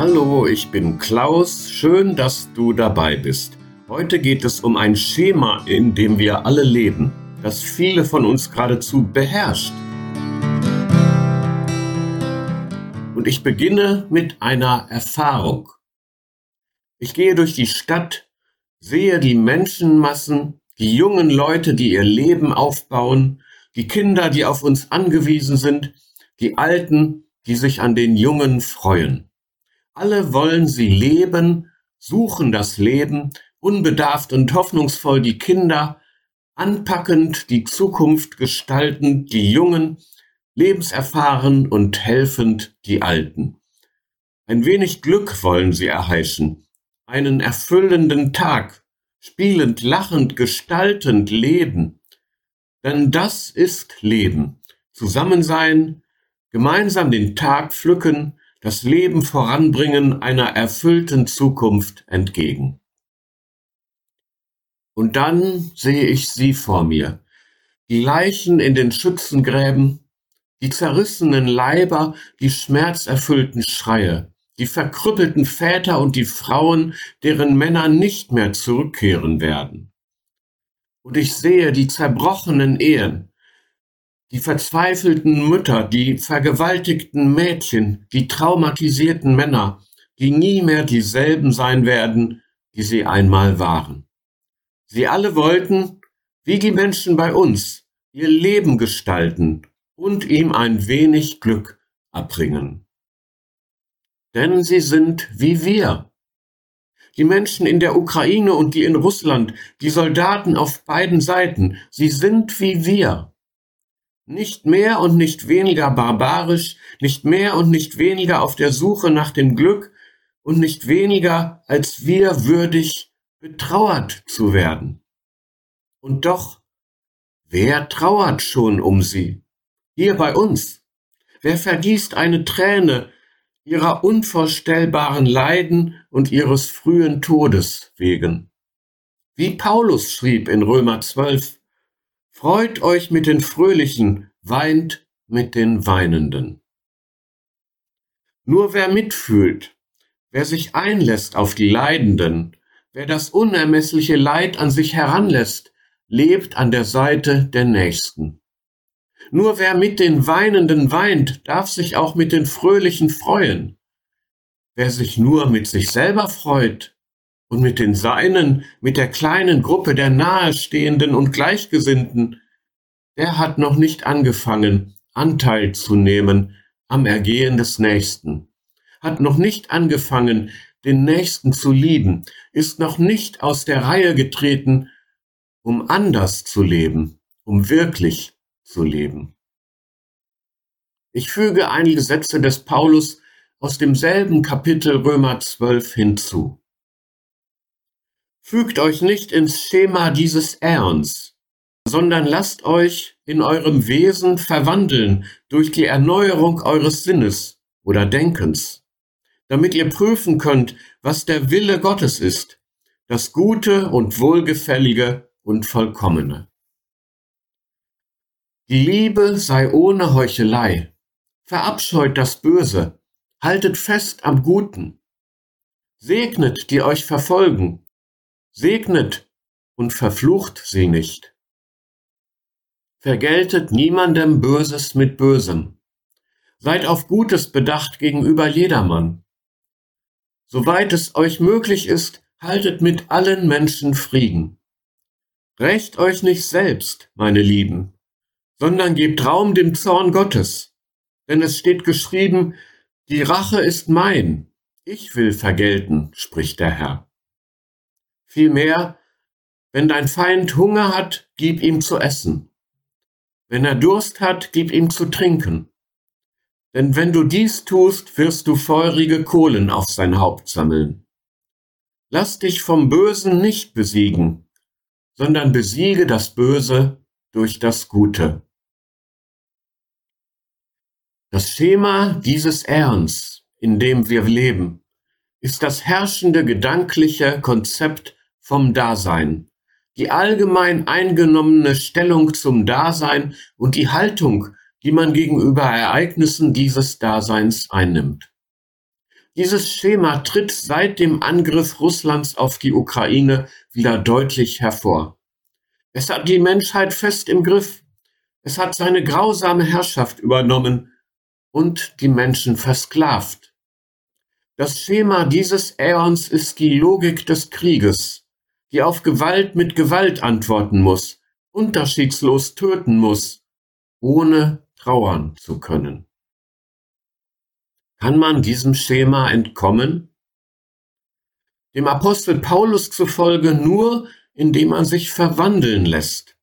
Hallo, ich bin Klaus. Schön, dass du dabei bist. Heute geht es um ein Schema, in dem wir alle leben, das viele von uns geradezu beherrscht. Und ich beginne mit einer Erfahrung. Ich gehe durch die Stadt, sehe die Menschenmassen, die jungen Leute, die ihr Leben aufbauen, die Kinder, die auf uns angewiesen sind, die Alten, die sich an den Jungen freuen. Alle wollen sie leben, suchen das Leben, unbedarft und hoffnungsvoll die Kinder, anpackend die Zukunft gestaltend die Jungen, lebenserfahren und helfend die Alten. Ein wenig Glück wollen sie erheischen, einen erfüllenden Tag, spielend, lachend, gestaltend leben. Denn das ist Leben. Zusammensein, gemeinsam den Tag pflücken, das Leben voranbringen einer erfüllten Zukunft entgegen. Und dann sehe ich sie vor mir, die Leichen in den Schützengräben, die zerrissenen Leiber, die schmerzerfüllten Schreie, die verkrüppelten Väter und die Frauen, deren Männer nicht mehr zurückkehren werden. Und ich sehe die zerbrochenen Ehen, die verzweifelten Mütter, die vergewaltigten Mädchen, die traumatisierten Männer, die nie mehr dieselben sein werden, die sie einmal waren. Sie alle wollten, wie die Menschen bei uns, ihr Leben gestalten und ihm ein wenig Glück abbringen. Denn sie sind wie wir. Die Menschen in der Ukraine und die in Russland, die Soldaten auf beiden Seiten, sie sind wie wir. Nicht mehr und nicht weniger barbarisch, nicht mehr und nicht weniger auf der Suche nach dem Glück und nicht weniger als wir würdig betrauert zu werden. Und doch, wer trauert schon um sie? Hier bei uns. Wer vergießt eine Träne ihrer unvorstellbaren Leiden und ihres frühen Todes wegen? Wie Paulus schrieb in Römer 12, Freut euch mit den Fröhlichen, weint mit den Weinenden. Nur wer mitfühlt, wer sich einlässt auf die Leidenden, wer das unermessliche Leid an sich heranlässt, lebt an der Seite der Nächsten. Nur wer mit den Weinenden weint, darf sich auch mit den Fröhlichen freuen. Wer sich nur mit sich selber freut, und mit den Seinen, mit der kleinen Gruppe der Nahestehenden und Gleichgesinnten, der hat noch nicht angefangen, Anteil zu nehmen am Ergehen des Nächsten, hat noch nicht angefangen, den Nächsten zu lieben, ist noch nicht aus der Reihe getreten, um anders zu leben, um wirklich zu leben. Ich füge einige Sätze des Paulus aus demselben Kapitel Römer 12 hinzu. Fügt euch nicht ins Schema dieses Äons, sondern lasst euch in eurem Wesen verwandeln durch die Erneuerung eures Sinnes oder Denkens, damit ihr prüfen könnt, was der Wille Gottes ist, das Gute und Wohlgefällige und Vollkommene. Die Liebe sei ohne Heuchelei, verabscheut das Böse, haltet fest am Guten, segnet, die euch verfolgen, Segnet und verflucht sie nicht. Vergeltet niemandem Böses mit Bösem. Seid auf Gutes bedacht gegenüber jedermann. Soweit es euch möglich ist, haltet mit allen Menschen Frieden. Rächt euch nicht selbst, meine Lieben, sondern gebt Raum dem Zorn Gottes. Denn es steht geschrieben, die Rache ist mein, ich will vergelten, spricht der Herr. Vielmehr, wenn dein Feind Hunger hat, gib ihm zu essen. Wenn er Durst hat, gib ihm zu trinken. Denn wenn du dies tust, wirst du feurige Kohlen auf sein Haupt sammeln. Lass dich vom Bösen nicht besiegen, sondern besiege das Böse durch das Gute. Das Schema dieses Ernst, in dem wir leben, ist das herrschende gedankliche Konzept vom Dasein, die allgemein eingenommene Stellung zum Dasein und die Haltung, die man gegenüber Ereignissen dieses Daseins einnimmt. Dieses Schema tritt seit dem Angriff Russlands auf die Ukraine wieder deutlich hervor. Es hat die Menschheit fest im Griff. Es hat seine grausame Herrschaft übernommen und die Menschen versklavt. Das Schema dieses Äons ist die Logik des Krieges, die auf Gewalt mit Gewalt antworten muss, unterschiedslos töten muss, ohne trauern zu können. Kann man diesem Schema entkommen? Dem Apostel Paulus zufolge nur, indem man sich verwandeln lässt,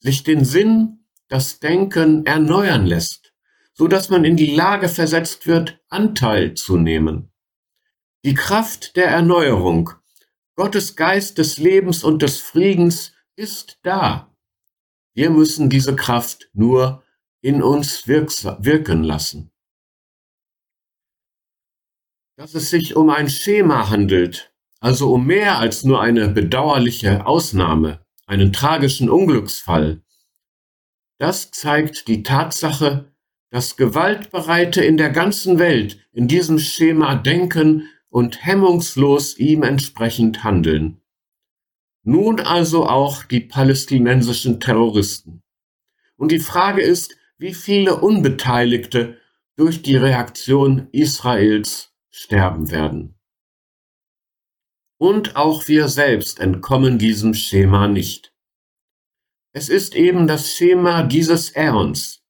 sich den Sinn, das Denken erneuern lässt, so dass man in die Lage versetzt wird, Anteil zu nehmen. Die Kraft der Erneuerung, Gottes Geist des Lebens und des Friedens ist da. Wir müssen diese Kraft nur in uns wirken lassen. Dass es sich um ein Schema handelt, also um mehr als nur eine bedauerliche Ausnahme, einen tragischen Unglücksfall. Das zeigt die Tatsache, dass Gewaltbereite in der ganzen Welt in diesem Schema denken und hemmungslos ihm entsprechend handeln. Nun also auch die palästinensischen Terroristen. Und die Frage ist, wie viele Unbeteiligte durch die Reaktion Israels sterben werden. Und auch wir selbst entkommen diesem Schema nicht. Es ist eben das Schema dieses Äons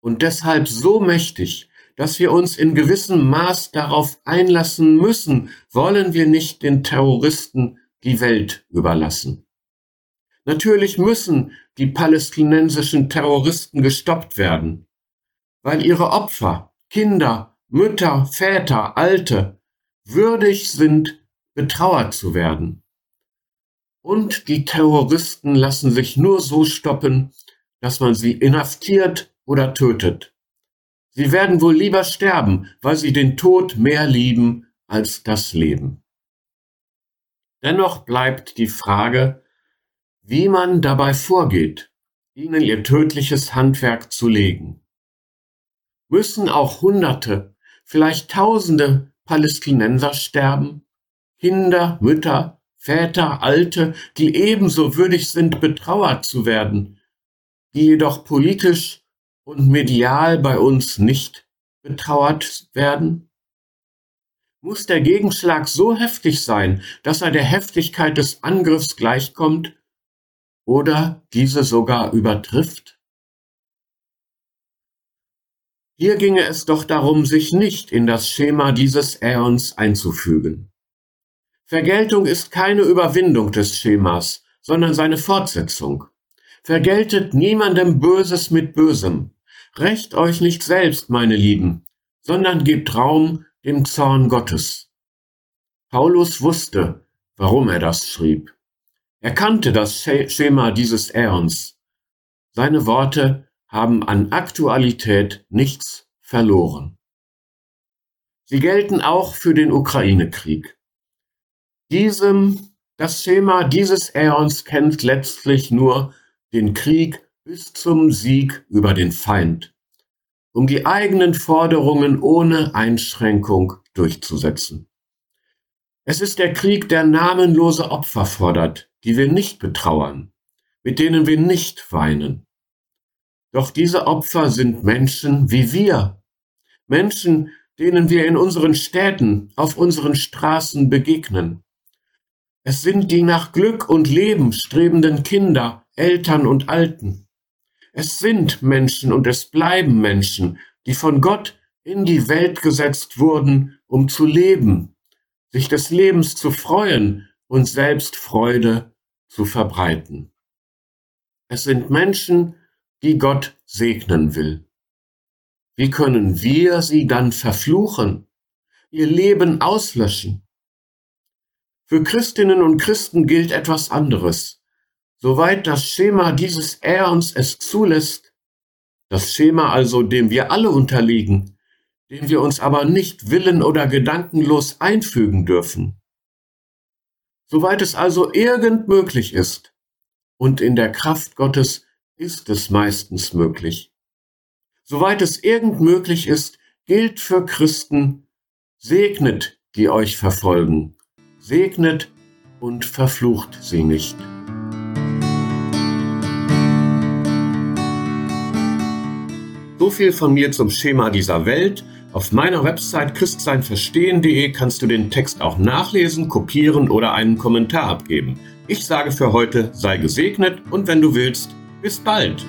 und deshalb so mächtig, dass wir uns in gewissem Maß darauf einlassen müssen, wollen wir nicht den Terroristen die Welt überlassen. Natürlich müssen die palästinensischen Terroristen gestoppt werden, weil ihre Opfer, Kinder, Mütter, Väter, Alte würdig sind betrauert zu werden. Und die Terroristen lassen sich nur so stoppen, dass man sie inhaftiert oder tötet. Sie werden wohl lieber sterben, weil sie den Tod mehr lieben als das Leben. Dennoch bleibt die Frage, wie man dabei vorgeht, ihnen ihr tödliches Handwerk zu legen. Müssen auch Hunderte, vielleicht Tausende Palästinenser sterben? Kinder, Mütter, Väter, Alte, die ebenso würdig sind, betrauert zu werden, die jedoch politisch und medial bei uns nicht betrauert werden? Muss der Gegenschlag so heftig sein, dass er der Heftigkeit des Angriffs gleichkommt oder diese sogar übertrifft? Hier ginge es doch darum, sich nicht in das Schema dieses Äons einzufügen. Vergeltung ist keine Überwindung des Schemas, sondern seine Fortsetzung. Vergeltet niemandem Böses mit Bösem. Rächt euch nicht selbst, meine Lieben, sondern gebt Raum dem Zorn Gottes. Paulus wusste, warum er das schrieb. Er kannte das Schema dieses Äons. Seine Worte haben an Aktualität nichts verloren. Sie gelten auch für den Ukraine-Krieg. Diesem, das Schema dieses Äons kennt letztlich nur den Krieg bis zum Sieg über den Feind, um die eigenen Forderungen ohne Einschränkung durchzusetzen. Es ist der Krieg, der namenlose Opfer fordert, die wir nicht betrauern, mit denen wir nicht weinen. Doch diese Opfer sind Menschen wie wir, Menschen, denen wir in unseren Städten, auf unseren Straßen begegnen, es sind die nach Glück und Leben strebenden Kinder, Eltern und Alten. Es sind Menschen und es bleiben Menschen, die von Gott in die Welt gesetzt wurden, um zu leben, sich des Lebens zu freuen und selbst Freude zu verbreiten. Es sind Menschen, die Gott segnen will. Wie können wir sie dann verfluchen, ihr Leben auslöschen? Für Christinnen und Christen gilt etwas anderes. Soweit das Schema dieses Äons es zulässt, das Schema also, dem wir alle unterliegen, dem wir uns aber nicht willen oder gedankenlos einfügen dürfen. Soweit es also irgend möglich ist, und in der Kraft Gottes ist es meistens möglich. Soweit es irgend möglich ist, gilt für Christen, Segnet, die euch verfolgen. Segnet und verflucht sie nicht. So viel von mir zum Schema dieser Welt. Auf meiner Website christseinverstehen.de kannst du den Text auch nachlesen, kopieren oder einen Kommentar abgeben. Ich sage für heute, sei gesegnet und wenn du willst, bis bald.